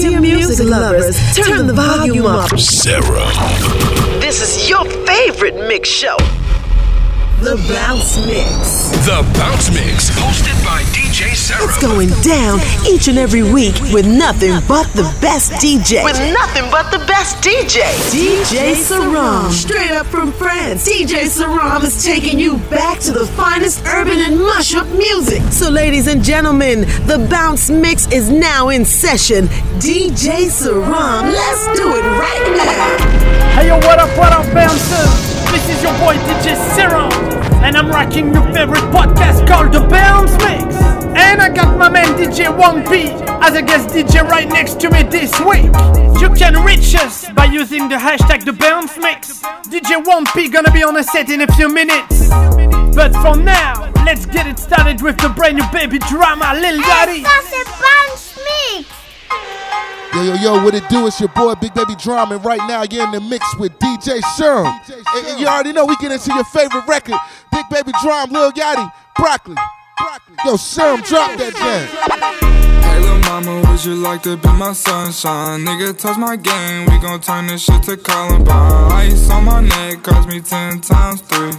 Dear music lovers, turn the volume up. Sarah. This is your favorite mix show. The Bounce Mix. The Bounce Mix, hosted by DJ Serom. It's going down each and every week with nothing but the best DJ. With nothing but the best DJ. DJ Serom. Straight up from France, DJ Serom is taking you back to the finest urban and mashup music. So, ladies and gentlemen, the Bounce Mix is now in session. DJ Serom, let's do it right now. Hey yo, what up, what up, bouncers? This is your boy DJ Serom, and I'm rocking your favorite podcast called The Bounce Mix. And I got my man DJ 1P as a guest DJ right next to me this week. You can reach us by using the hashtag The Bounce Mix. DJ 1P gonna be on a set in a few minutes. But for now, let's get it started with the brand new baby D.R.A.M., Lil Yachty. That's a bounce mix. Yo, yo, yo, what it do? It's your boy Big Baby D.R.A.M., and right now you're in the mix with DJ Sherm. And, and you already know we get into your favorite record, Big Baby D.R.A.M., Lil Yachty, Broccoli. Yo, Sherm, drop that jam. Hey lil' mama, would you like to be my sunshine? Nigga, touch my game, we gon' turn this shit to Columbine. Ice on my neck cost me ten times three.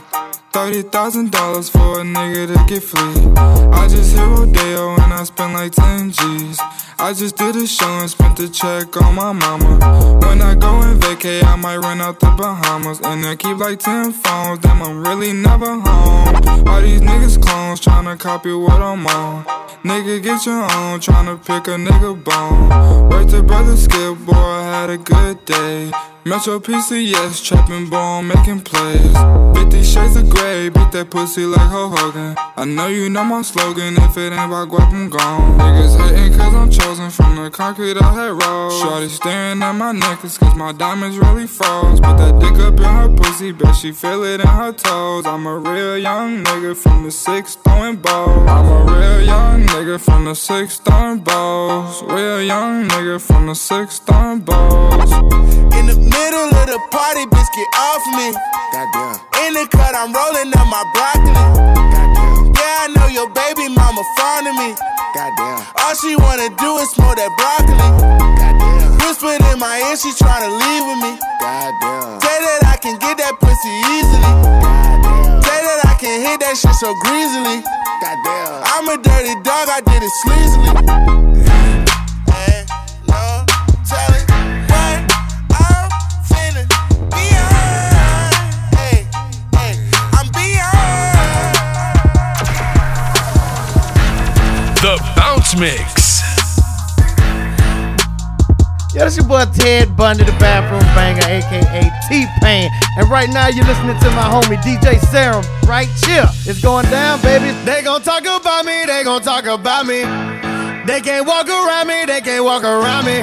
Thirty thousand dollars for a nigga to get free. I just hit Rodeo and I spent like ten G's. I just did a show and spent the check on my mama. When I go and vacay, I might run out the Bahamas. And I keep like ten phones, damn, I'm really never home. All these niggas clones tryna copy what I'm on. Nigga, get your own, tryna pick a nigga bone. Wait to brother Skip, boy, I had a good day. Metro PCS, trapping bone, making plays. 50 shades of gray, beat that pussy like Hulk Hogan. I know you know my slogan, if it ain't about guap, I'm gone. Niggas hating cause I'm chosen from the concrete I had rolled. Shorty staring at my necklace cause my diamonds really froze. Put that dick up in her pussy, bet she feel it in her toes. I'm a real young nigga from the six throwing balls. I'm a real young nigga from the six throwing balls. Real young nigga from the six throwing balls. In the middle of the party, bitch, get off me. Goddamn. In the cut, I'm rolling up my broccoli. Goddamn. Yeah, I know your baby mama fond of me. Goddamn. All she wanna do is smoke that broccoli. Goddamn. Whispered in my ear, she tryna leave with me. Goddamn. Say that I can get that pussy easily. Goddamn. Say that I can hit that shit so greasily. Goddamn. I'm a dirty dog, I did it sleazily. Hey, no, tell Yo, this your boy Ted Bundy, the bathroom banger, aka T-Pain. And right now you're listening to my homie DJ Serom right here. It's going down, baby. They gon' talk about me, they gon' talk about me. They can't walk around me, they can't walk around me.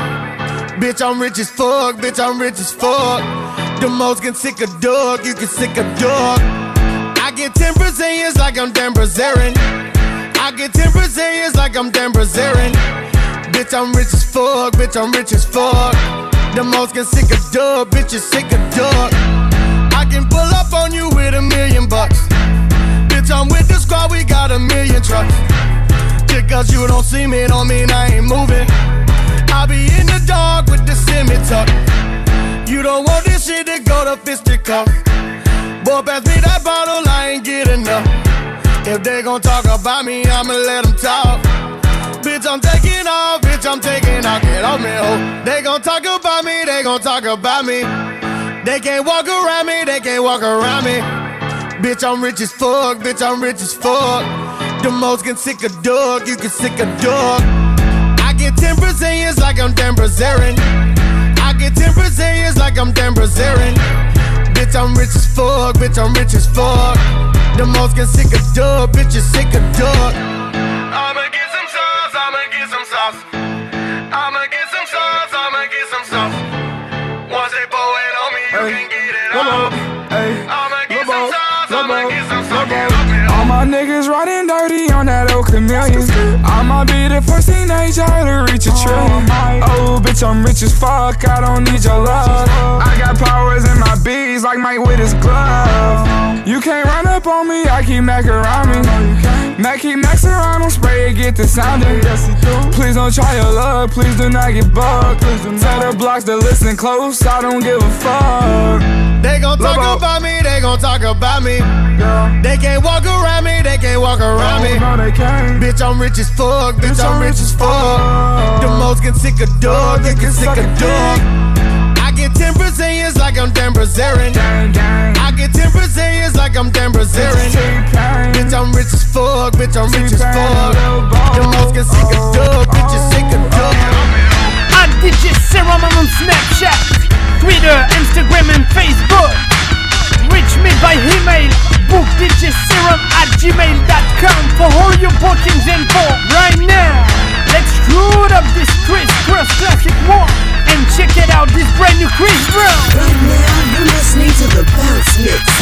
Bitch, I'm rich as fuck, bitch, I'm rich as fuck. The most can sick a dog, you can sick a dog. I get 10 Brazilians like I'm Dan Bilzerian. I get 10 Brazilians like I'm Dan Bilzerian. Bitch, I'm rich as fuck, bitch, I'm rich as fuck. The most can sick a dub, bitch, you sick a dog. I can pull up on you with a million bucks. Bitch, I'm with the squad, we got a million trucks. Just cause you don't see me, don't mean I ain't moving. I be in the dark with the semi tuck. You don't want this shit to go to fisticuff. Boy, pass me that bottle, I ain't get enough. If they gon' talk about me, I'ma let them talk. Bitch, I'm taking off, I'm taking off. Get off me, ho. They gon' talk about me, they gon' talk about me. They can't walk around me, they can't walk around me. Bitch, I'm rich as fuck, bitch, I'm rich as fuck. The most can sick a dog, you can sick a dog. I get 10 Brazilians like I'm Dan Bilzerian. I get 10 Brazilians like I'm Dan Bilzerian. Bitch, I'm rich as fuck, bitch, I'm rich as fuck. The most can sick a dog, bitch, you sick a dog. Dirty on that chameleon. I'ma be the first teenager to reach a trillion. Oh, bitch, I'm rich as fuck. I don't need your love. I got powers in my bees like Mike with his glove. You can't run up on me, I keep Mac around me. Mac keep Max around, don't spray it, get the sounding. Please don't try your luck, please do not get bugged. Tell the blocks to listen close, I don't give a fuck. They gon' talk Lobo. about me, they gon' talk about me. They can't walk around me, they can't walk around oh, me. No. Bitch, I'm rich as fuck, bitch, I'm rich as fuck. The most get sick of dog, they get sick of dog. I get 10 Brazilians like I'm Dan Bilzerian. Gang, gang. I get 10 Brazilians like I'm Dan Bilzerian. T-Pain. Bitch, I'm rich as fuck, bitch, I'm rich as fuck. The most get sick of dog, bitch, is sick of dog. At DJ Serom on Snapchat, Twitter, Instagram, and Facebook. Reach me by email, bookdjserom at gmail.com for your bookings info right now. Let's root up this Kris Kross Classic one and check it out, this brand new Chris Brown. Right now, you're listening to the Bounce Mix.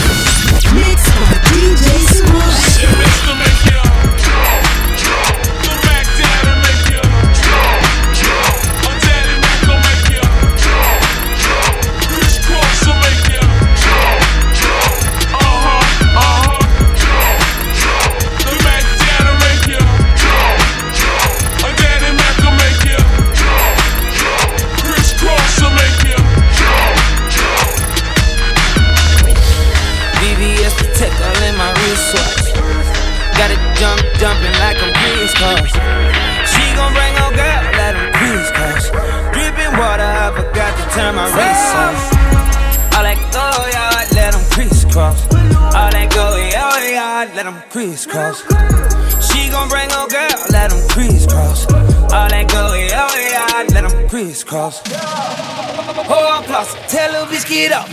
Bitch up.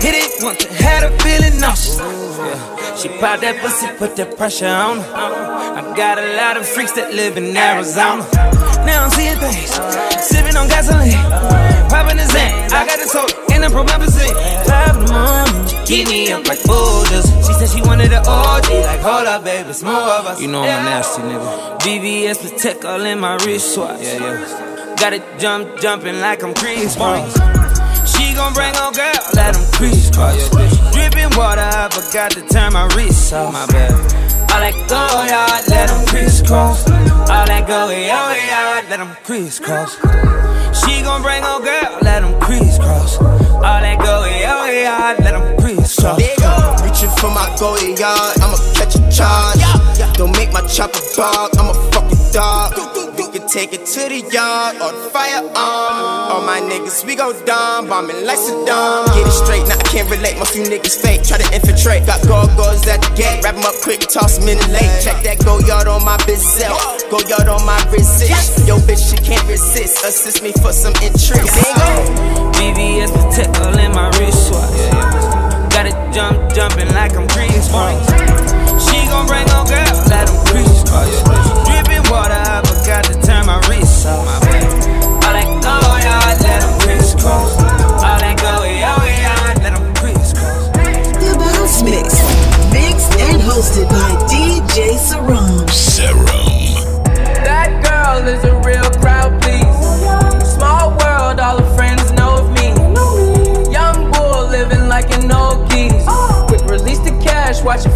Hit it once, and had her feeling nauseous. Yeah. She popped that pussy, put that pressure on her. I got a lot of freaks that live in Arizona. Now I'm seeing things, sipping on gasoline, popping the Zan. I got the soda and the promethazine. Five in the morning, keep me up like boulders. She said she wanted an OG, like hold up, baby, it's more of us. You know I'm a nasty nigga. BBS Patek all in my wristwatch. Yeah, yeah. Got it jump, jumping like I'm Kris Kross. She gon' bring her girl, let them crisscross. Dripping water, I forgot to turn my wrist off. My bad. All that go yard, let them crisscross. All that go yard, let them crisscross. She gon' bring her girl, let them crisscross. All that go yard, let them crisscross. Reaching for my goalie yard, I'ma catch a charge. Don't make my chopper bark, I'm a fucking dog. Take it to the yard or the firearm. Um, all my niggas, we go dumb, bombing like Saddam. Get it straight, now I can't relate. Most you niggas fake, try to infiltrate. Got gargoyles at the gate, wrap 'em up quick, toss 'em in the lake. Check that go yard on my bizel, go yard on my resist. Yo, bitch, she can't resist. Assist me for some interest. BBS Patek all in my wristwatch. Got it jump, jumping like I'm Cross. She gon' bring her girl, let them crisscross.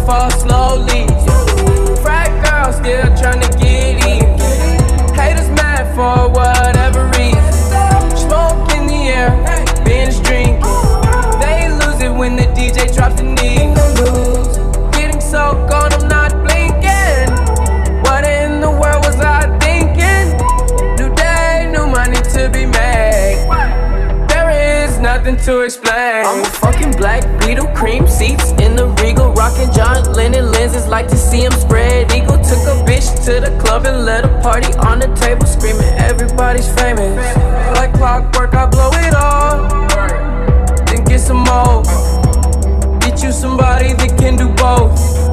Fall slowly. Frat girl still trying to get in. Haters mad for whatever reason. Smoke in the air, binge drinking. They lose it when the DJ drops the knee. Getting so gone, I'm not blinking. What in the world was I thinking? New day, new money to be made. There is nothing to explain. Rocking John Lennon lenses. Like to see him spread eagle. Took a bitch to the club and let a party on the table, screaming everybody's famous. Like clockwork, I blow it all, then get some more. Get you somebody that can do both.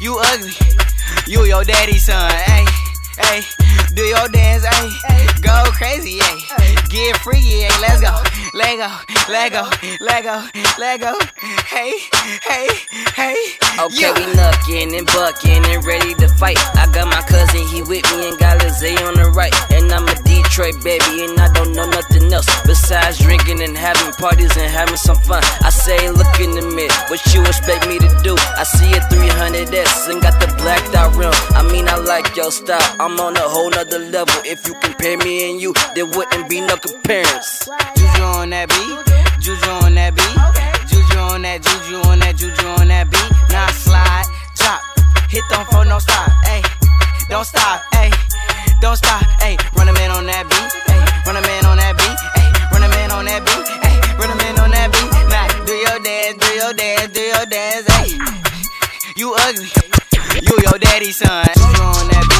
You ugly, you your daddy's son, ayy. Ayy, do your dance, ayy. Go crazy, ayy. Get freaky, ayy. Let's go, let go, let go, let go, let go. Hey, hey, hey. Okay, Yeah. we knuckin' and buckin' and ready to fight. I got my cousin, he with me and got Lizzie on the right. And I'm a Detroit baby, and I don't know nothing else besides drinking and having parties and having some fun. I say, look in the mirror, what you expect me to do? I see a 300S and got the blacked out rim. I mean, I like your style, I'm on a whole nother level. If you compare me and you, there wouldn't be no comparison. Juju on that beat, Juju on that beat, Juju on that, Juju on that, Juju on that beat. Now slide, drop, hit them for no stop, ayy. Don't stop. Don't stop, ayy. Run a man on that beat, ayy. Run a man on that beat, ayy. Run a man on that beat, ayy. Run a man on that beat. Now do your dance, do your dance, do your dance, ayy. You ugly, you your daddy's son. On that beat,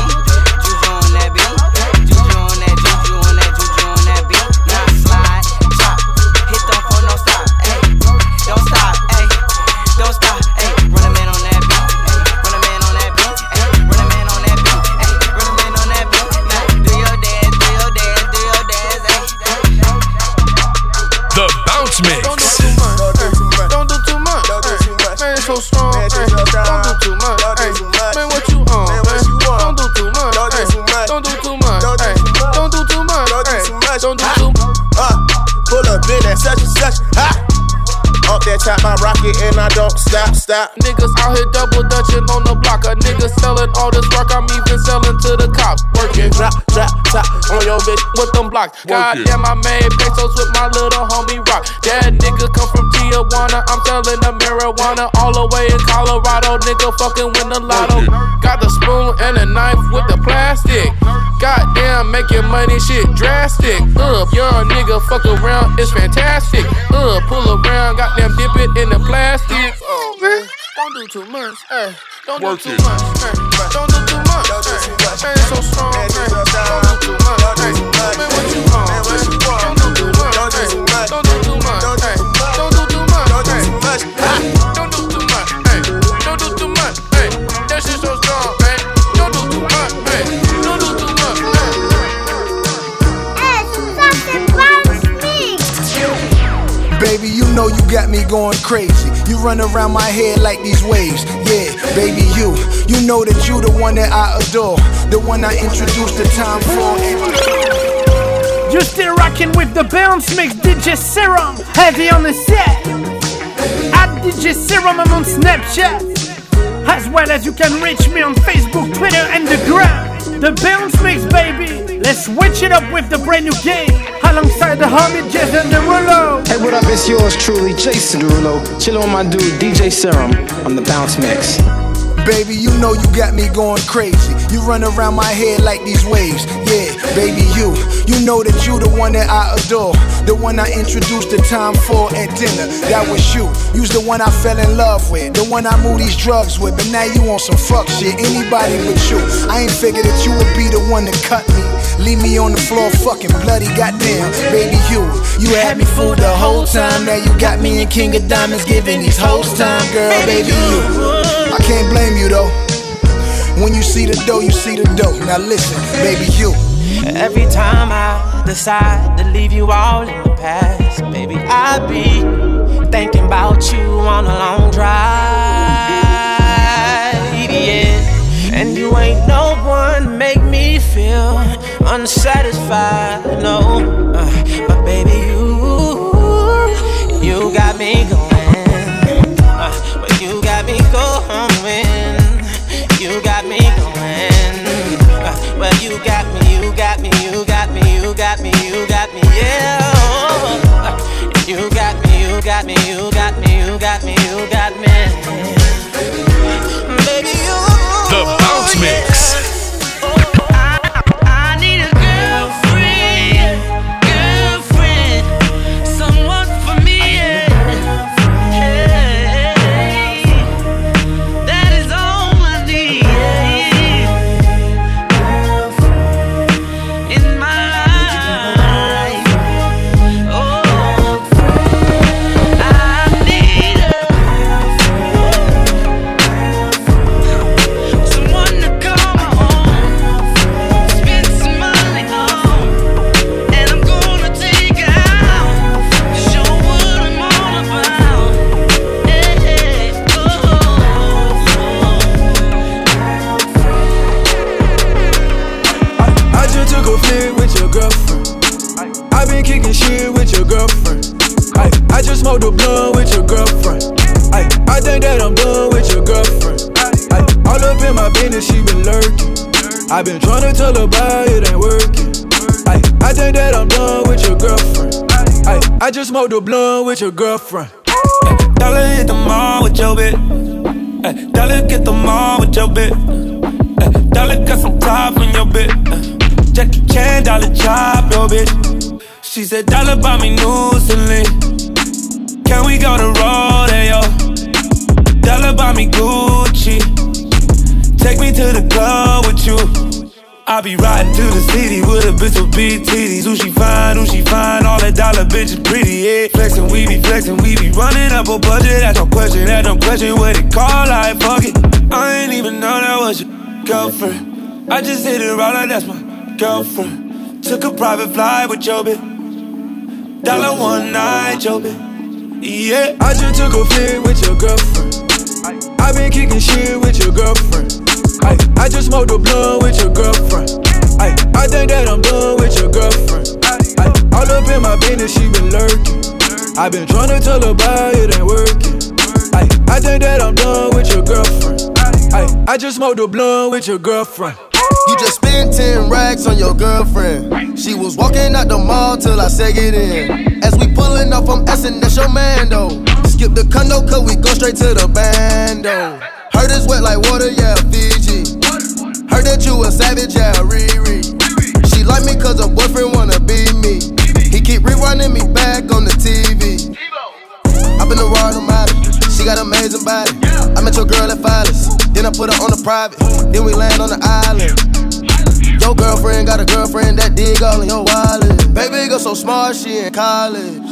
Up that top, I rock it and I don't stop, stop. Niggas out here double dutching on the block. A nigga selling all this work. I'm even selling to the cops. Working drop, drop, top on your bitch with them blocks. God damn, I made pesos with my little homie Rock. That nigga come from Tijuana. I'm selling the marijuana all the way in Colorado. Nigga fucking win the lotto. Got the spoon and a knife with the plastic. Goddamn, making money shit drastic. Uh, young nigga fuck around, it's fantastic. Uh, pull around, goddamn dip it in the plastic. Oh man, don't do too much. Hey, don't do too much. Hey, don't do too much. Hey, man, it's so strong. Hey, don't do too much. Hey, man, what you on? Man, don't do too much. Don't do too much. Don't do too much. Hey, don't do too much. Hey, don't do too much. That shit so strong, know you got me going crazy. You run around my head like these waves. Yeah, baby, you. You know that you the one that I adore. The one I introduced the time for. You're still rocking with the bounce mix DJ Serom, heavy on the set. At DJ Serom, I'm on Snapchat. As well as you can reach me on Facebook, Twitter, and the gram. The bounce mix, baby. Let's switch it up with the brand new game. Alongside the homie Jason Derulo. Hey, what up? It's yours truly, Jason Derulo. Chillin' with my dude, DJ Serom, on the Bounce Mix. Baby, you know you got me going crazy. You run around my head like these waves. Yeah, baby, you. You know that you the one that I adore. The one I introduced the time for at dinner. That was you. You's the one I fell in love with. The one I moved these drugs with. But now you on some fuck shit. Anybody but you. I ain't figured that you would be the one to cut me. Leave me on the floor fucking bloody. Goddamn, baby, you. You had me fooled the whole time. Now you got me in King of Diamonds giving these hoes time. Girl, baby, you. I can't blame you though. When you see the dough, you see the dough. Now listen, baby, you. Every time I decide to leave you all in the past, baby, I be thinking about you on a long drive, yeah. And you ain't no one to make me feel unsatisfied. No, uh, but baby, you, you got me going. Uh, but you got me going. You got me going. Uh, well, you got me, you got me, you got me, you got me, you got me, yeah. Uh, you got me, you got me, you got me, you got me, you got me. Baby, you. The bounce mix. Smoked a blunt with your girlfriend. I, I think that I'm done with your girlfriend. I, all up in my business, she been lurking. I been trying to tell her about it ain't working. I, I think that I'm done with your girlfriend. I, I just smoked a blunt with your girlfriend. Dollar hit the mall with your bitch. Ay, dollar get the mall with your bitch. Ay, dollar got some top on your bitch. Ay, Jackie Chan, dollar chop your bitch. She said, Dollar buy me new Celine. Can we go to rodeo? Dollar buy me Gucci. Take me to the club with you. I be riding to the city with a bitch with big titties. Who she fine, who she fine, all that dollar bitches pretty, yeah. Flexin', we be flexin', we be running up a budget. That's no question, that's no question what it call, like fuck it. I ain't even know that was your girlfriend. I just hit it right like that's my girlfriend. Took a private flight with your bitch. Dollar one night, your bitch. Yeah. I just took a flick with your girlfriend. I been kicking shit with your girlfriend. I, I just smoked a blunt with your girlfriend. I, I think that I'm done with your girlfriend. I, all up in my business, she been lurking. I been trying to tell her about it ain't working. I, I think that I'm done with your girlfriend. I, I just smoked a blunt with your girlfriend. You just spent 10 racks on your girlfriend. She was walking out the mall till I said get in. As we pulling up from Essen, that's your man though. Skip the condo, cause we go straight to the bando. Heard it's wet like water, yeah, Fiji. Heard that you a savage, yeah, Riri. She like me cause her boyfriend wanna be me. He keep rewinding me back on the TV. I've been a ride on She got amazing body. I met your girl at Phyllis. Then I put her on the private. Then we land on the island. Your girlfriend got a girlfriend that dig all in your wallet. Baby girl so smart, she in college.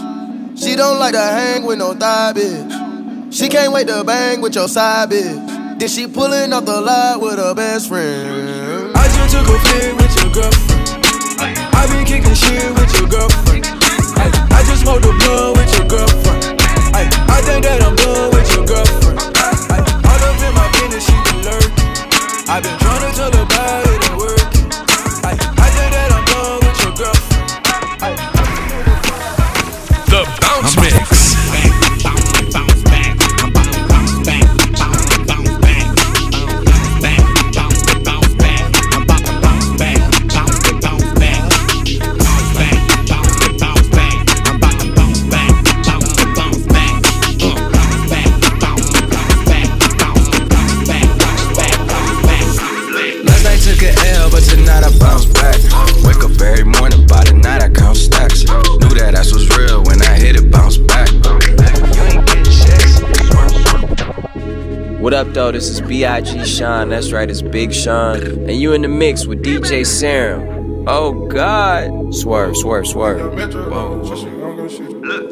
She don't like to hang with no thigh bitch. She can't wait to bang with your side bitch. Then she pulling off the lot with her best friend. I just took a flick with your girlfriend. I been kicking shit up, though? This is B.I.G. Sean. That's right, it's Big Sean. And you in the mix with DJ Serom. Oh, God. Swerve, swerve, swerve.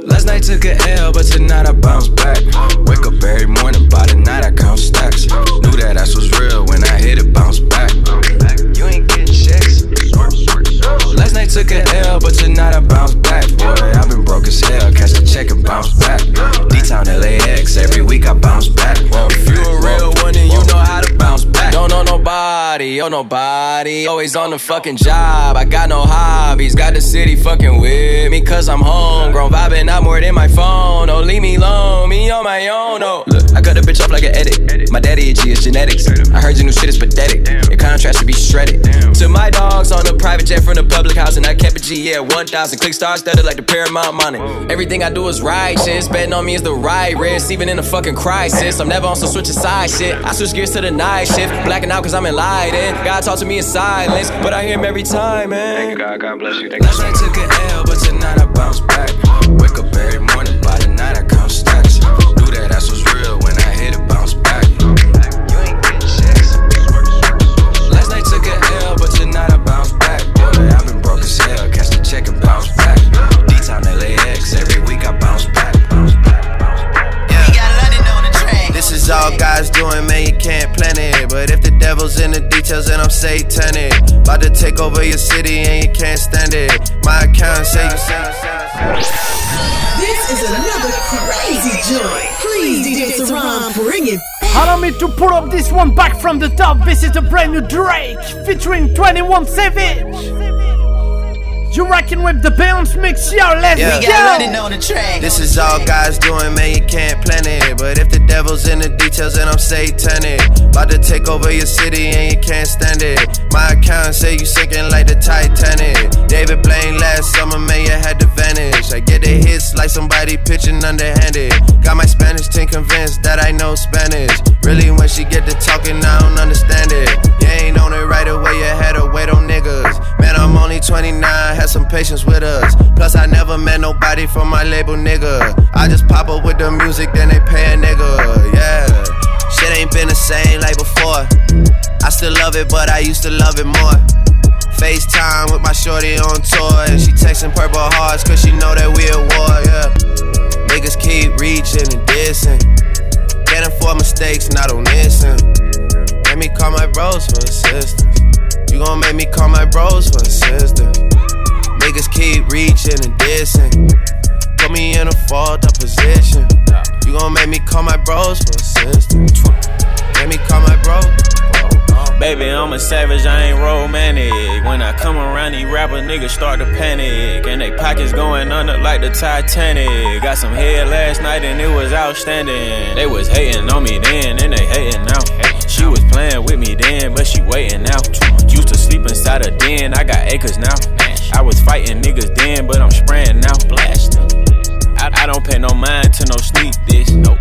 Last night took a L, but tonight I bounce back. Wake up every morning, by the night I count stacks. Knew that ass was real when I hit it, bounce back. You ain't getting checks. Last night took a L, but tonight I bounce back. Boy, I've been broke as hell. Catch the check and bounce back. D-Town LAX, every week I bounce back. Whoa, Don't know nobody, oh nobody. Always on the fucking job. I got no hobbies. Got the city fucking with me, cause I'm homegrown. Vibing out more than my phone. Oh, leave me alone, me on my own. Oh, I cut a bitch up like an edit. My daddy itchy is genetics. I heard your new shit is pathetic. Your contrast should be shredded. To my dogs on a private jet from the public house, and I kept a G, yeah, 1,000. Click stars studded like the Paramount money. Everything I do is right, shit. Betting on me is the right risk, even in a fucking crisis. I'm never on some switching side shit. I switch gears to the night shift, blacking out cause I'm enlightened. God talk to me in silence, but I hear him every time, man. Thank you, God. God bless you. Last night took an L, but tonight I bounce back. Wake up every morning, man, you can't plan it. But if the devil's in the details, then I'm satanic. About to take over your city and you can't stand it. My account say you This is another crazy joint. Please, DJ Serom, bring it Allow me to pull up this one back from the top. This is the brand new Drake featuring 21 Savage. You rocking with the bounce mix, yo, let's Yeah. go! This is all God's doing, man, you can't plan it. But if the devil's in the details, then I'm satanic. About to take over your city and you can't stand it. My account say you sinking like the Titanic. David Blaine last summer, man, you had to vanish. I get the hits like somebody pitching underhanded. Got my Spanish team convinced that I know Spanish. Really, when she get to talking, I don't understand it. You ain't on it right away, you had to wait on niggas. Man, I'm only 29, had some patience with us. Plus, I never met nobody from my label, nigga. I just pop up with the music, then they pay a nigga, yeah. Shit ain't been the same like before. I still love it, but I used to love it more. FaceTime with my shorty on tour, and she texting purple hearts, cause she know that we at war, yeah. Niggas keep reaching and dissing. Can't afford mistakes, not on this end. Let me call my bros for assistance. You gon' make me call my bros keep reaching and dissing. Put me in a fault up position. You gon' make me call my bros for assistance. Make me call my bros. Baby, I'm a savage, I ain't romantic. When I come around, these rapper niggas start to panic. And they pockets going under like the Titanic. Got some head last night and it was outstanding. They was hating on me then and they hating now. She was playing with me then, but she waiting now. Used to sleep inside a den, I got acres now. I was fighting niggas then, but I'm spraying now. Blasting. I, I don't pay no mind to no sneak this. Nope.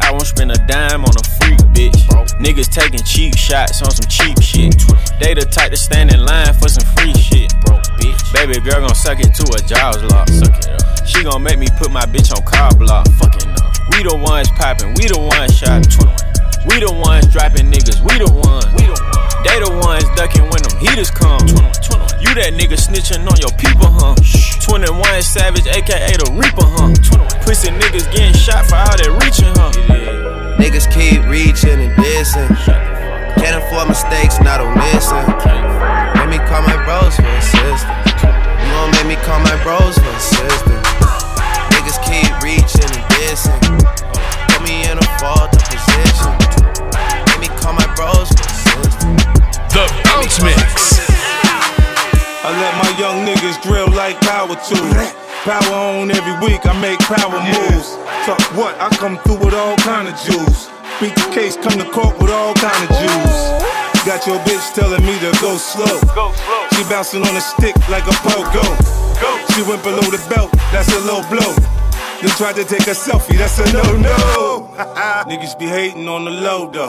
I won't spend a dime on a freak, bitch. Niggas taking cheap shots on some cheap shit. They the type to stand in line for some free shit, bro. Bitch. Baby girl gon' suck it to a jaws lock. Suck it up. She gon' make me put my bitch on car block. Fucking up. We the ones popping, we the ones shot. We the ones dropping niggas, we the ones. They the ones ducking when them heaters come. 21, 21. You that nigga snitching on your people, huh? 21 Savage, aka the Reaper, huh? 21. Pussy niggas getting shot for all that reaching, huh? Niggas keep reaching and dissing. Can't afford mistakes, not on missing. Let me call my bros for assistance. You gon' make me call my bros for assistance. Niggas keep reaching and dissing. Put me in a fault up position. Let me call my bros. The Bounce Mix. I let my young niggas drill like power tools. Power on every week, I make power moves. Talk what? I come through with all kind of juice. Beat the case, come to court with all kind of juice. Got your bitch telling me to go slow. She bouncing on a stick like a pogo. She went below the belt, that's a low blow. Then tried to take a selfie, that's a no no. Niggas be hating on the low though.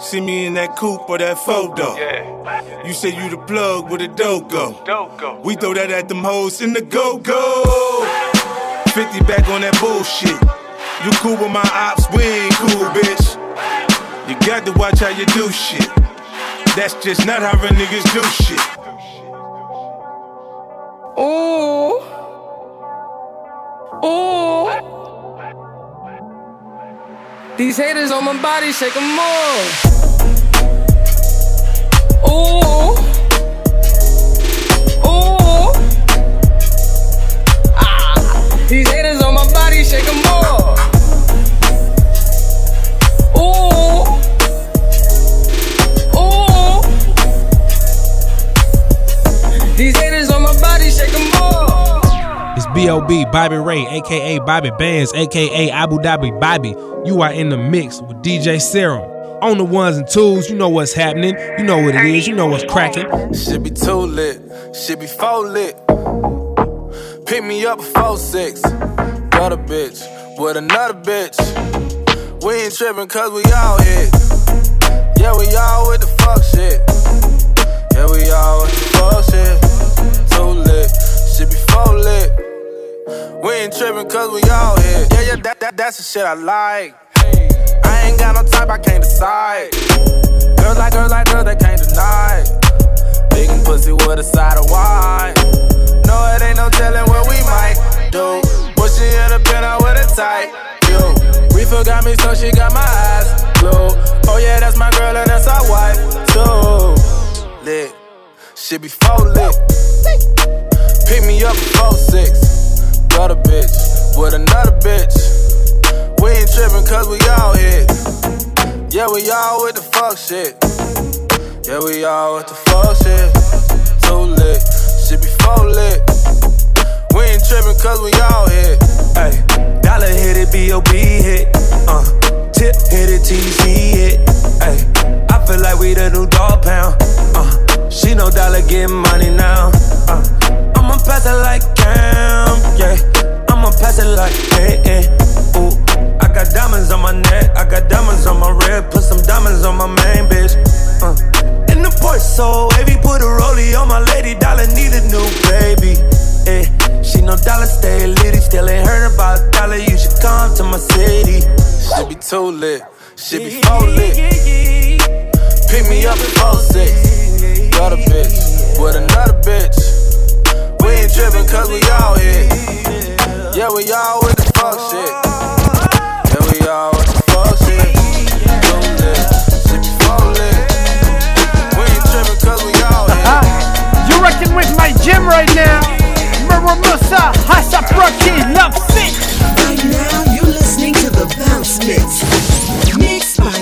See see me in that coupe or that photo. Yeah. You say you the plug with a dope go. We throw that at them hoes in the go go. 50 back on that bullshit. You cool with my ops, we ain't cool, bitch. You got to watch how you do shit. That's just not how real niggas do shit. Ooh. Ooh. These haters on my body, shake 'em more. Ooh. Ooh. Ah. These haters on my body, shake 'em more. B.O.B. Bobby Ray, aka Bobby Bands, aka Abu Dhabi Bobby. You are in the mix with DJ Serom. On the ones and twos, you know what's happening. You know what it is. You know what's cracking. Should be too lit, should be four lit. Pick me up before six. Got a bitch with another bitch. We ain't tripping cause we all hit. Yeah, we all with the fuck shit. Yeah, we all with the fuck shit. Too lit, should be four lit. We ain't tripping cause we all hit. Yeah, yeah, that, that, that's the shit I like. I ain't got no type, I can't decide. Girls like girls like girls, they can't deny. Big and pussy with a side of wine. No, it ain't no telling what we might do. Pushing in the pen out with a tight. Yo, Reefer got me, so she got my eyes glued. Oh yeah, that's my girl and that's our wife too. Lit, she be full lit. Pick me up before six. Got a bitch with another bitch. We ain't tripping cause we all hit. Yeah, we all with the fuck shit. Yeah, we all with the fuck shit. Too lit, shit be full lit. We ain't tripping cause we all hit. Ay, dollar hit it, B.O.B. hit. Uh, tip hit it, TC hit. Ay, I feel like we the new dog pound. Uh, she know dollar getting money now. Uh, I'ma pass it like Cam, yeah. I'ma pass it like eh, eh. Ooh, I got diamonds on my neck, I got diamonds on my rib. Put some diamonds on my main bitch. Uh, in the Porsche, so heavy, put a rollie on my lady. Dollar need a new baby. Eh, she know dollar stay litty, still ain't heard about dollar. You should come to my city. Should be too lit, should be full lit. Pick me up before six. Got a bitch with another bitch. We ain't tripping cause we all hit. Yeah, we all with the fuck shit. Yeah, we all with the fuck shit. Too lit, shit be. We ain't tripping cause we all hit. You reckon with my gym right now? Muramusa, A$AP Rocky, Love Sick. Right now, you're listening to the Bounce Mix. Mixed by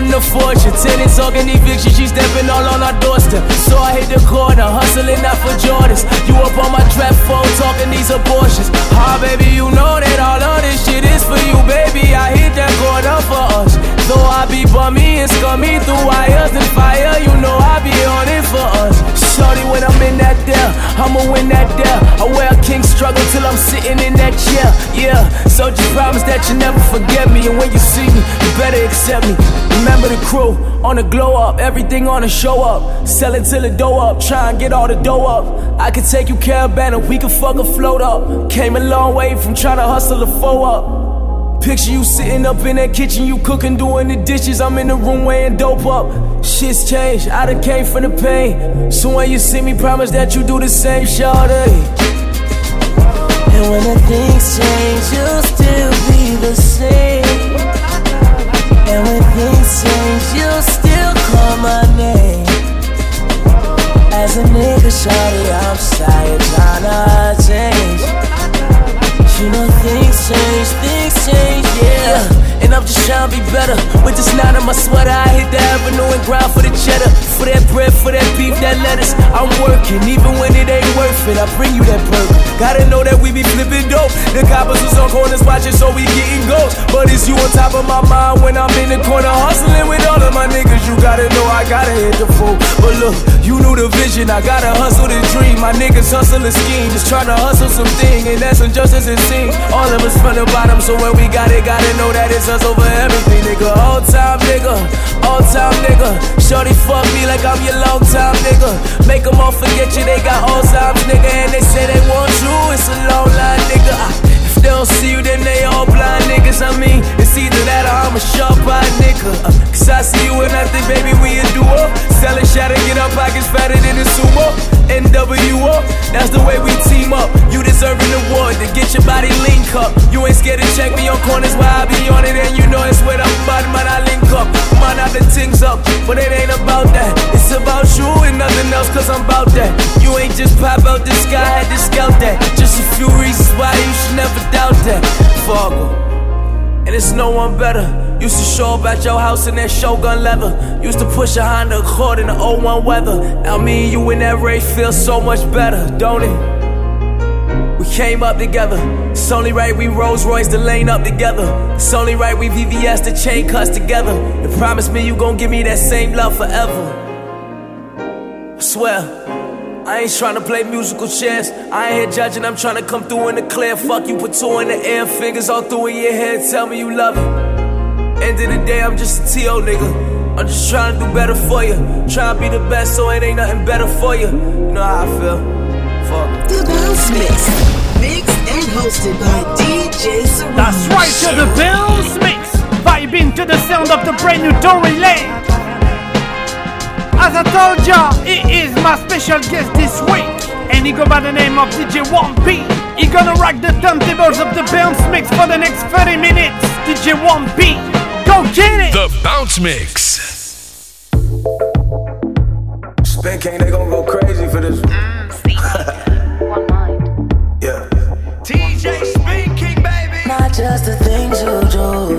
Wasn't a fortune. Tenants talking eviction, she stepping all on our doorstep. So I hit the corner, hustling out for Jordans. You up on my trap phone talking these abortions. Ah, baby, you know that all of this shit is for you, baby. I hit that corner for us. Though I be me and scar me through wires and fire. You know I be on it for us. Shorty, when I'm in that there, I'ma win that there. Struggle till I'm sitting in that chair. Yeah, so just promise that you never forget me. And when you see me, you better accept me. Remember the crew on the glow up, everything on the show up. Selling till the dough up, try and get all the dough up. I could take you caravan we could fuck a float up. Came a long way from trying to hustle a foe up. Picture you sitting up in that kitchen, you cooking, doing the dishes. I'm in the room weighing dope up. Shit's changed, I done came from the pain. So when you see me, promise that you do the same, shawty. And when the things change, you'll still be the same. And when things change, you'll still call my name. As a nigga, shawty, I'm tired tryna change. You know things change, things change, yeah. And I'm just trying to be better. With this knot on my sweater, I hit the avenue and grind for the cheddar. For that bread, for that beef, that lettuce. I'm working, even when it ain't worth it. I bring you that burger. Gotta know that we be flipping dope. The coppers was on corners watching, so we getting ghosts. But it's you on top of my mind when I'm in the corner hustling with all of my niggas. You gotta know I gotta hit the floor. But look, you knew the vision. I gotta hustle the dream. My niggas hustle the scheme, just trying to hustle something, and that's injustice it All of us from the bottom, so when we got it, gotta know that it's us over everything, nigga. All time nigga, all time nigga. Shorty fuck me like I'm your long time nigga. Make them all forget you, they got all times, nigga. And they say they want you, about that. You ain't just pop out the sky, had to scout that. Just a few reasons why you should never doubt that. Fargo. And it's no one better. Used to show up at your house in that Shogun leather. Used to push a Honda Accord in the 01 weather. Now me and you in that race feel so much better, don't it? We came up together. It's only right we Rolls Royce the lane up together. It's only right we VVS the chain cuts together. And promise me you gon' give me that same love forever. I swear. I ain't tryna play musical chairs. I ain't here judging, I'm tryna come through in the clear. Fuck you, put two in the air, fingers all through in your head. Tell me you love it. End of the day, I'm just a T.O. nigga. I'm just trying to do better for you. Trying to be the best, so it ain't nothing better for you. You know how I feel. Fuck. The Bounce Mix. Mixed and hosted by DJ Serom. That's right to the Bills Mix. Vibing to the sound of the brand new Tory Lanez. As I told ya, it is my special guest this week. And he go by the name of DJ 1P. He gonna rock the turntables of the Bounce Mix for the next 30 minutes. DJ 1P, go get it! The Bounce Mix. Spin King, they gon' go crazy for this mm, one. yeah. TJ speaking, baby. Not just the things you do,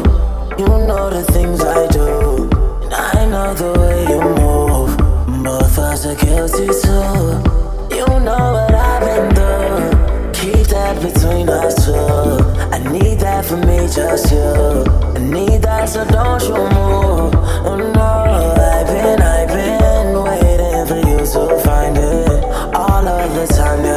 you know the things I do. And I know the way you move. Guilty too. You know what I've been through. Keep that between us two. I need that for me, just you. I need that, so don't you move. Oh no, I've been, I've been waiting for you to find it. All of the time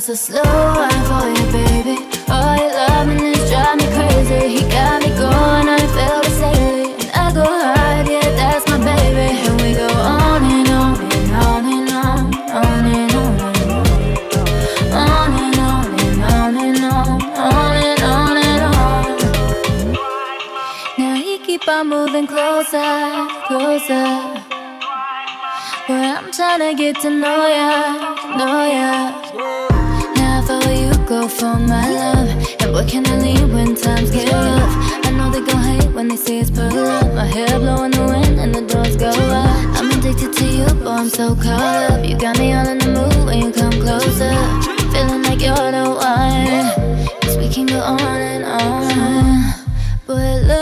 Bust a slow ride for you, baby. All your loving is drive me crazy. He got me going, I feel the sailing. And I go hard, yeah, that's my baby. And we go on and on and on and on, on and on. On and on and on and on, on and on and on. Now he keep on moving closer, closer. But I'm tryna get to know ya, know ya. For you go for my love. And what can I leave when times get rough? I know they gon' hate when they see us pull up. My hair blowing the wind and the doors go up. I'm addicted to you, boy, I'm so caught up. You got me all in the mood when you come closer. Feeling like you're the one. Cause we can go on and on. But I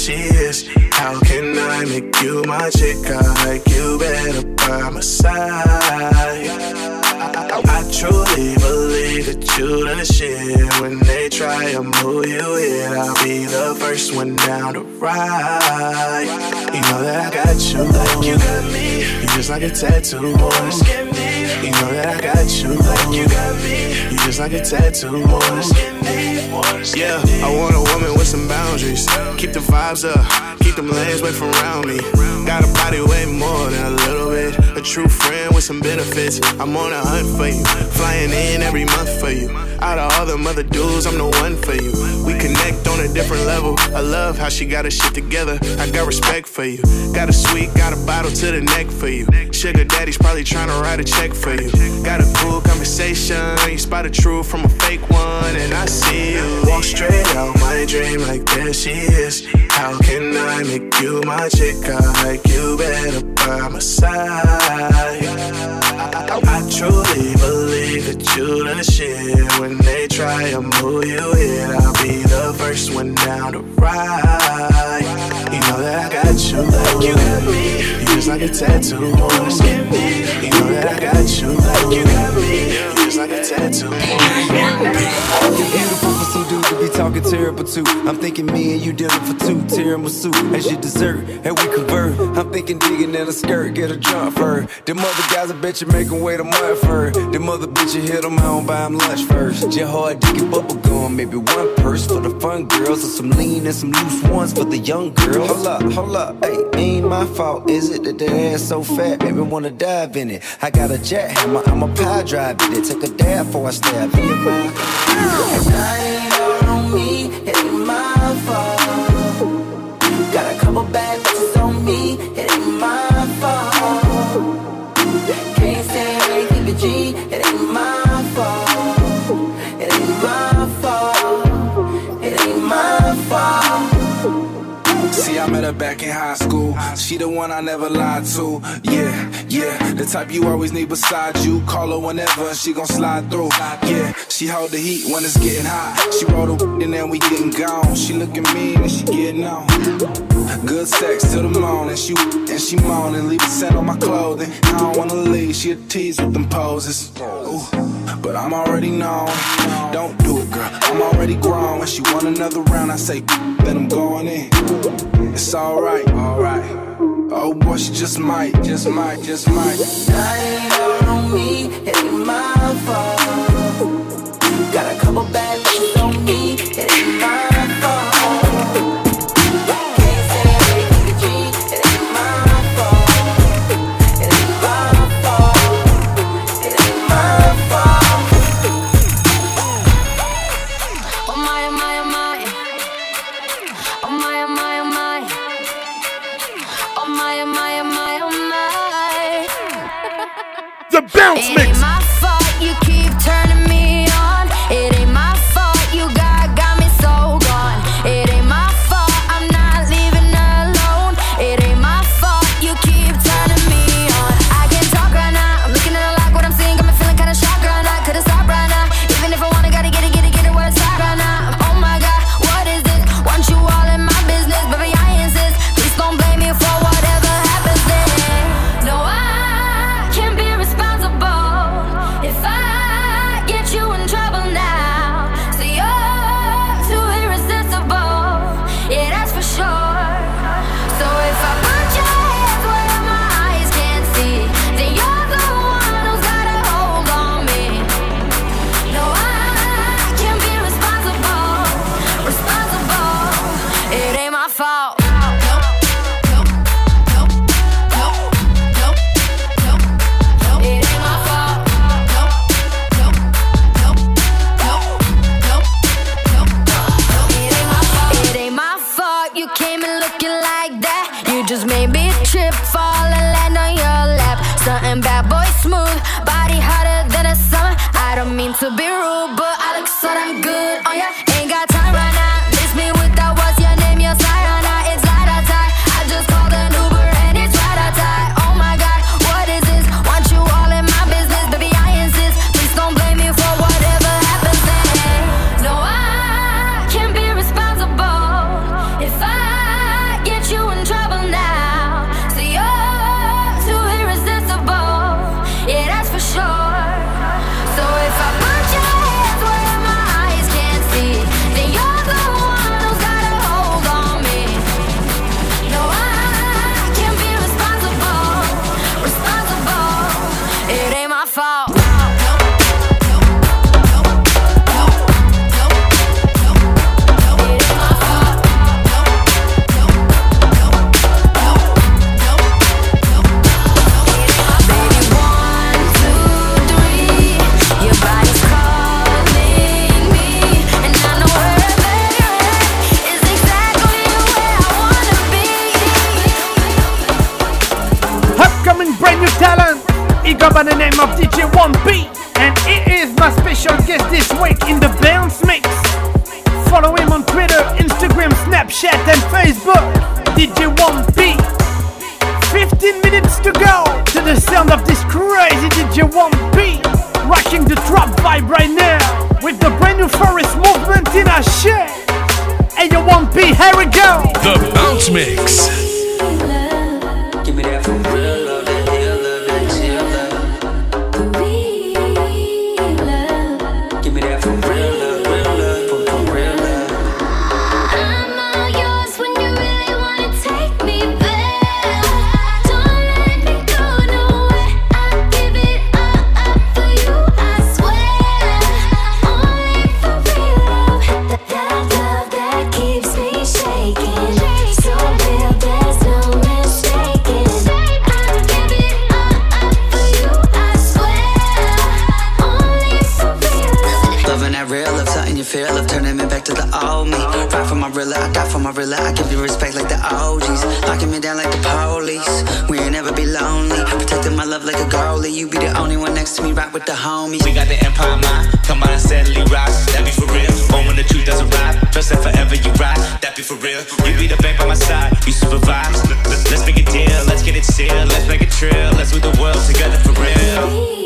she is. How can I make you my chick? I like you better by my side. I truly believe that you the shit. When they try to move you in, I'll be the first one down to ride. You know that I got you, like you got me. You just like a tattoo, boy. You know that I got you, like you got me. You just like a tattoo, boy. Yeah, I want a woman with vibes up, keep them lanes away from around me. Got a body way more than a little bit. A true friend with some benefits. I'm on a hunt for you, flying in every month for you. Out of all them other dudes, I'm the one for you. We connect on a different level. I love how she got her shit together. I got respect for you. Got a sweet, got a bottle to the neck for you. Sugar daddy's probably trying to write a check for you. Got a cool conversation. You spot a truth from a fake one, and I see you. Walk straight out my dream like there she is. How can I make you my chick? I like you better by my side. I truly believe that you the shit. When they try to move you in, I'll be the first one down to ride. Know that I got you, like you got me. You just like a tattoo, on a skin. You know that I got you, like you got me. You just like a tattoo, You're beautiful for some dude to be talking terrible to. I'm thinking me and you dealing for two tiramisu as your dessert, and we convert. I'm thinking digging in a skirt, get a jump for her. Them other guys, I bet you make them wait a month for her. Them other bitches hit them, I don't buy them lunch first. Just hard digging bubble gum, maybe one purse for the fun girls, and some lean and some loose ones for the young girls. Hold up, hold up, hey, ain't my fault, is it that that ass so fat, made me wanna dive in it? I got a jackhammer, I'm a pie drive it. Take a dab before I stab in your mouth. on me, it ain't my fault. Got a couple bad back in high school. She the one I never lied to. Yeah, yeah. The type you always need beside you. Call her whenever and she gon' slide through. Yeah, she hold the heat when it's getting hot. She roll the and then we getting gone. She looking mean and she getting on. Good sex till the morning. She and she moaning, leave a scent on my clothing. I don't wanna leave. She a tease with them poses. Ooh, but I'm already known. Don't do it, girl. I'm already grown. When she want another round, I say then I'm going in. It's alright, alright. Oh boy, she just might, just might, just might. I ain't on me, it ain't my fault. Got a couple bags. don't mean to be rude, but I look so damn good. top vibe right now with the brand new Far East Movement in our shit. And you won't be, here we go. The Bounce Mix. Realer. I give you respect like the OGs. Locking me down like the police. We ain't never be lonely. Protecting my love like a goalie. You be the only one next to me, rock with the homies. We got the empire mind. Come on and steadily rise. That be for real. Or when the truth doesn't arrive. Trust that forever you ride. That be for real. You be the bank by my side. You supervise. Let's, let's make a deal. Let's get it sealed. Let's make a trail. Let's move the world together for real.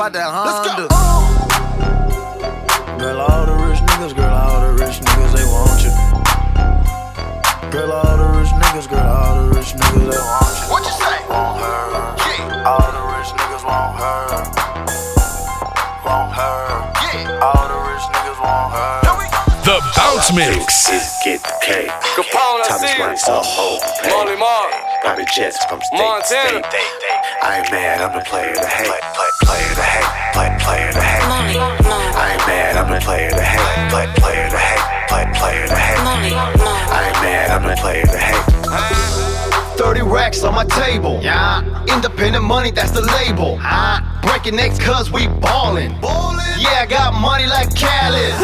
Told her get up out that Honda. Girl, all the rich niggas, girl, all the rich niggas, they want you. Girl, all the rich niggas, girl, all the rich niggas, they want you. What you say? Want her. Yeah. All the rich niggas want her. Want her. Yeah. All the rich niggas want her. The Bounce Mix. Get the cake. Capone, I Thomas see you. Money, so whole pay. Molly Mark. Bobby Jets from state to Montana. state. I ain't mad, I'm the player to hate. Play, player to hate. Play, player to hate. I ain't mad, I'm the player to hate. Play, player to hate. Play, player to hate. I ain't mad, I'm the player to hate. 30 racks on my table. Yeah. Independent money, that's the label. Breaking necks cause we ballin'. Yeah, I got money like Khaled.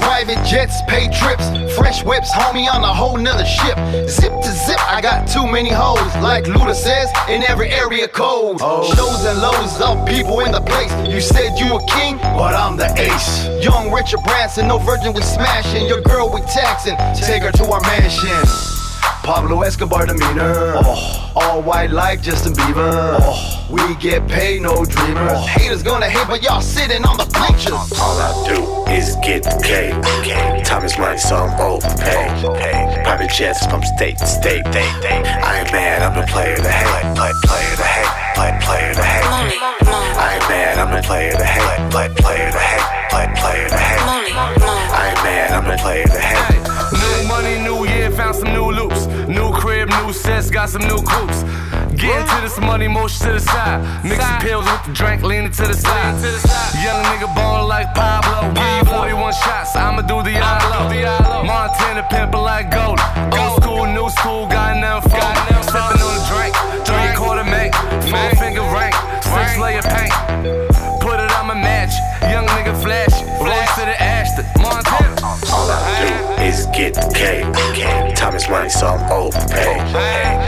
Private jets, pay trips. Fresh whips, homie, on a whole nother ship. Zip to zip, I got too many hoes. Like Luda says, in every area code. Oh. Shows and lows of people in the place. You said you a king, but I'm the ace. Young Richard Branson, no virgin, we smashing. Your girl, we taxing. Take her to our mansion. Pablo Escobar demeanor. Oh. All white like Justin Bieber. Oh. We get paid, no dreamers. Oh. Haters gonna hate, but y'all sitting on the bleachers. All I do is get the cake. Thomas Money, so I'm overpaid. Private jets from state to state. I ain't mad, I'm the player to hate. Play, player to hate. Play, player to hate. I ain't mad, I'm the player to hate. Play, player to hate. Play, player to hate. I ain't mad, I'm the player to hate. New money, new year, found some new loops. New crib, new sets, got some new coops. Get into this money, motion to the side. Mixing pills with the drink, leaning to the side. Young nigga ballin' like Pablo. You 41 shots, I'ma do the ILO. Montana pimpin' like gold. Old school, new school, got nothing for Sippin' on the drink, three quarter make, four is the money, so I'm overpaid.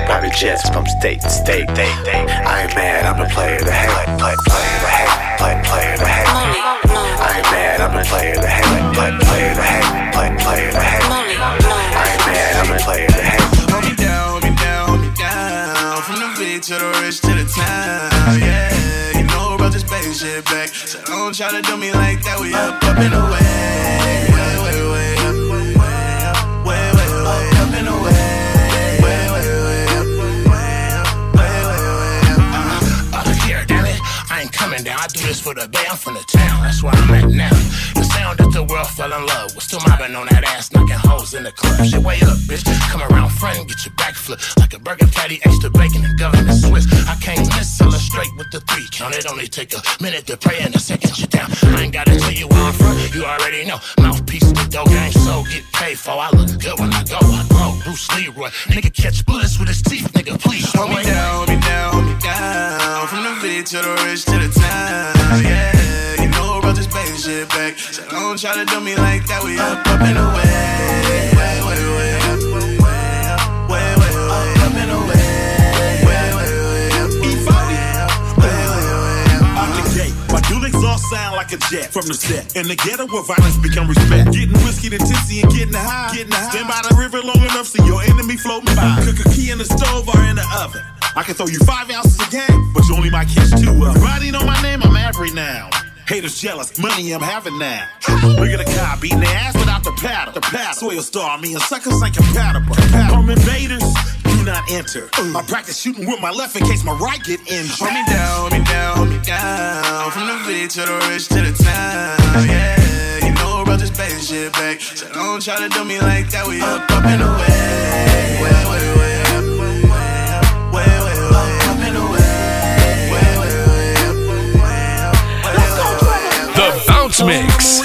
Private jets from state to state. I ain't mad, I'm the player to hate. Play, player to hate. Play, player to hate. I ain't mad, I'm the player to hate. Play, player to hate. Play, player to hate. I ain't mad, I'm the player to hate. Hold me down, hold me down, hold me down. From the big to the rich to the town. Yeah, you know about this baby back. So don't try to do me like that. We up, up and away. Do this for the. I'm from the town. That's where I'm at now. The sound that the world fell in love with. Still mobbing on that ass, knocking hoes in the club. Shit, way up, bitch. Come around front and get your back flipped like a burger patty, extra bacon and government Swiss. I can't miss illustrate with the three count. It only take a minute to pray and a second you down. I ain't gotta tell you where I'm from. You already know. Mouthpiece the dough game, so get paid for. I look good when I go. I grow. Bruce Leroy, nigga catch bullets with his teeth, nigga. Please Hold me down, hold me down, hold me down. From the big to the rich to the town. Yeah, you know about this baby shit back. So don't try to do me like that. We up, up and away. Way, up, way away. Way, way, way exhaust sound like a jet from the set. In the ghetto where violence become respect. Getting whiskey to tipsy and getting high. Getting high. Stand by the river long enough so your enemy floating by. Cook a key in the stove or in the oven. I can throw you five ounces a game, but you only might catch two of them. On my name, I'm every now. Haters jealous, money I'm having now. Look at the car beating their ass without the paddle. The paddle. Soil star, me and suckers ain't compatible. Home invaders, do not enter. I practice shooting with my left in case my right get injured. Hold me down, hold me down, hold me down. From the big to the rich to the town. Yeah, you know about this baby shit back. So don't try to do me like that. We up, up and away. Way, way, way way The Bounce Mix.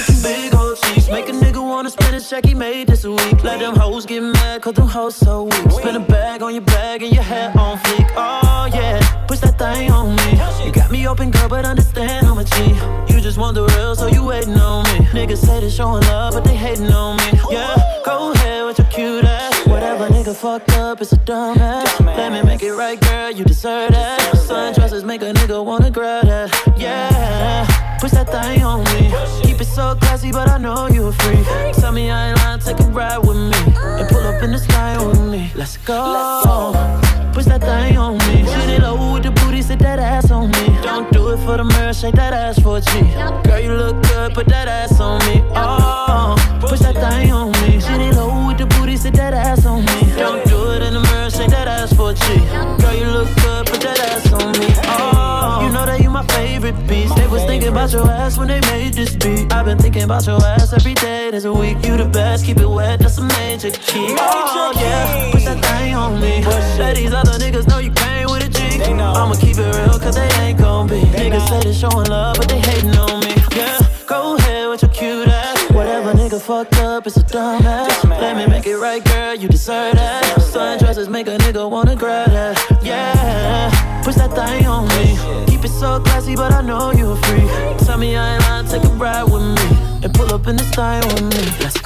Make a nigga wanna spend a check he made this week. Let them hoes get mad, cause them hoes so weak. Spin a bag on your bag and your hair on fleek. Oh yeah, push that thing on me. You got me open, girl, but understand I'm a G. You just want the real, so you waiting on me. Niggas say they showing love, but they hating on me. Yeah, go ahead with your cute ass. Whatever nigga fucked up, it's a dumb ass. Let me make it right, girl, you deserve that. Sundresses make a nigga wanna grab that. Yeah, push that thing on me. Keep it so classy, but I know you a freak. Tell me I ain't lying, take a ride with me. And pull up in the sky with me. Let's go. Push that thing on me. Shoot it low with the booty, sit that ass on me. Don't do it for the mirror, shake that ass for a G. Girl, you look good, put that ass on me. Oh, push that thing on me. Shoot it low with the booty, sit that ass on me. Don't do it in the mirror, shake that ass for a G. Girl, you look good, put that ass on me. Oh, you know that favorite piece. They was thinking about your ass when they made this beat. I've been thinking about your ass every day. There's a week. You the best, keep it wet, that's a major key. Oh yeah, push that thing on me. Let these other niggas know you came with a G. I'ma keep it real, cause they ain't gon' be. Niggas say they showing love, but they hating on me. Yeah, go ahead with your cute ass. Whatever nigga fucked up, it's a dumb ass. Let me make it right, girl, you deserve that. Sundresses make a nigga wanna grab that. Yeah, push that thing on me. Keep it so classy, but I know you're free. Tell me I ain't lying, take a ride with me. And pull up in this thing with me. Let's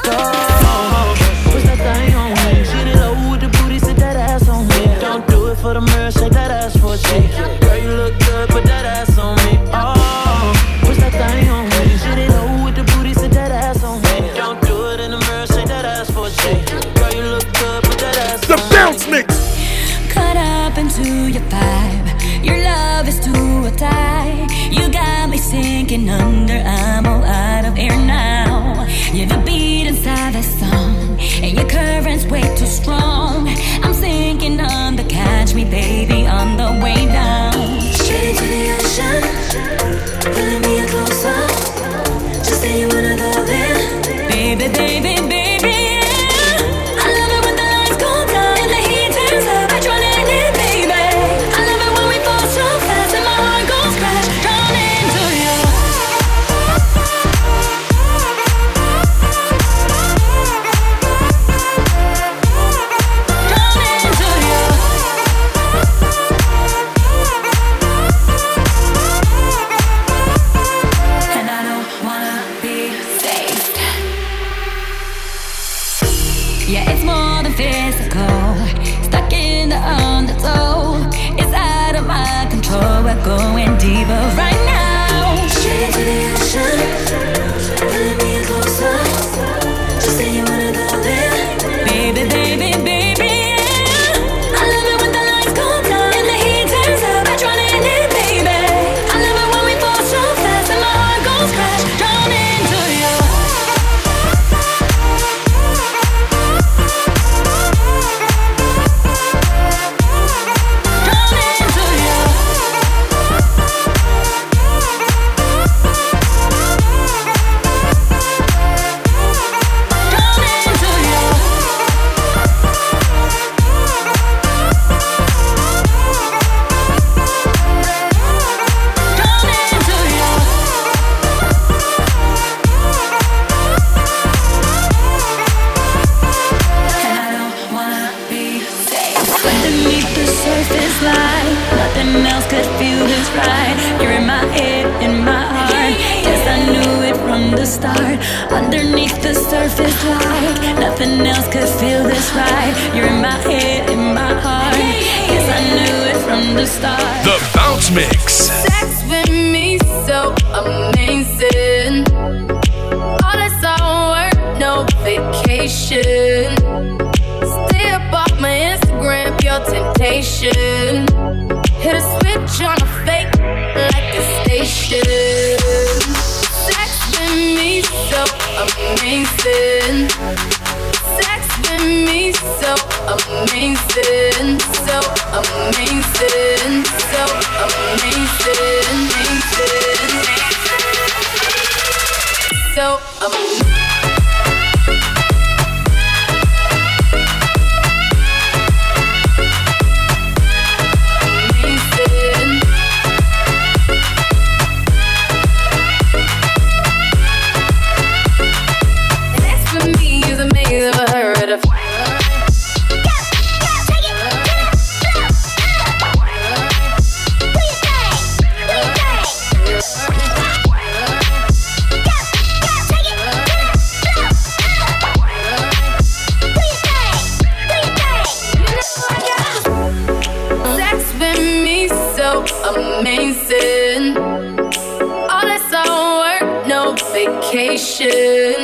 vacation.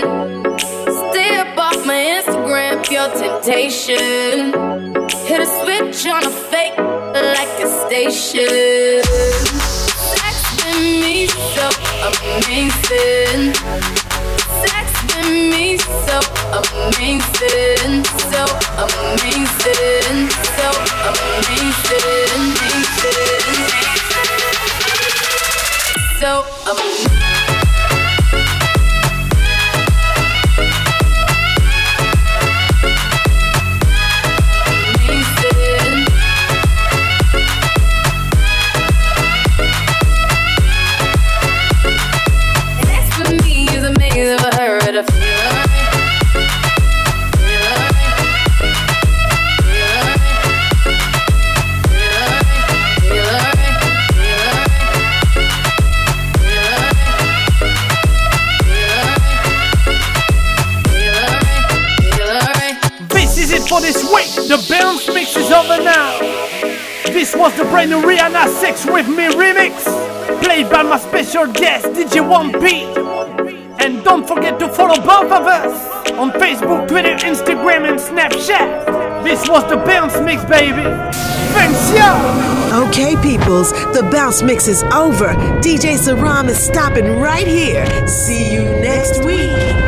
Stay above my Instagram, pure temptation. Hit a switch on a fake like a station. Sex me so amazing. Sex me so amazing, so amazing, so amazing, amazing. so. This was the brand new Rihanna Sex With Me remix, played by my special guest DJ 1P. And don't forget to follow both of us on Facebook, Twitter, Instagram, and Snapchat. This was the bounce mix, baby. Thanks, you. Okay, peoples, the bounce mix is over. DJ Serom is stopping right here. See you next week.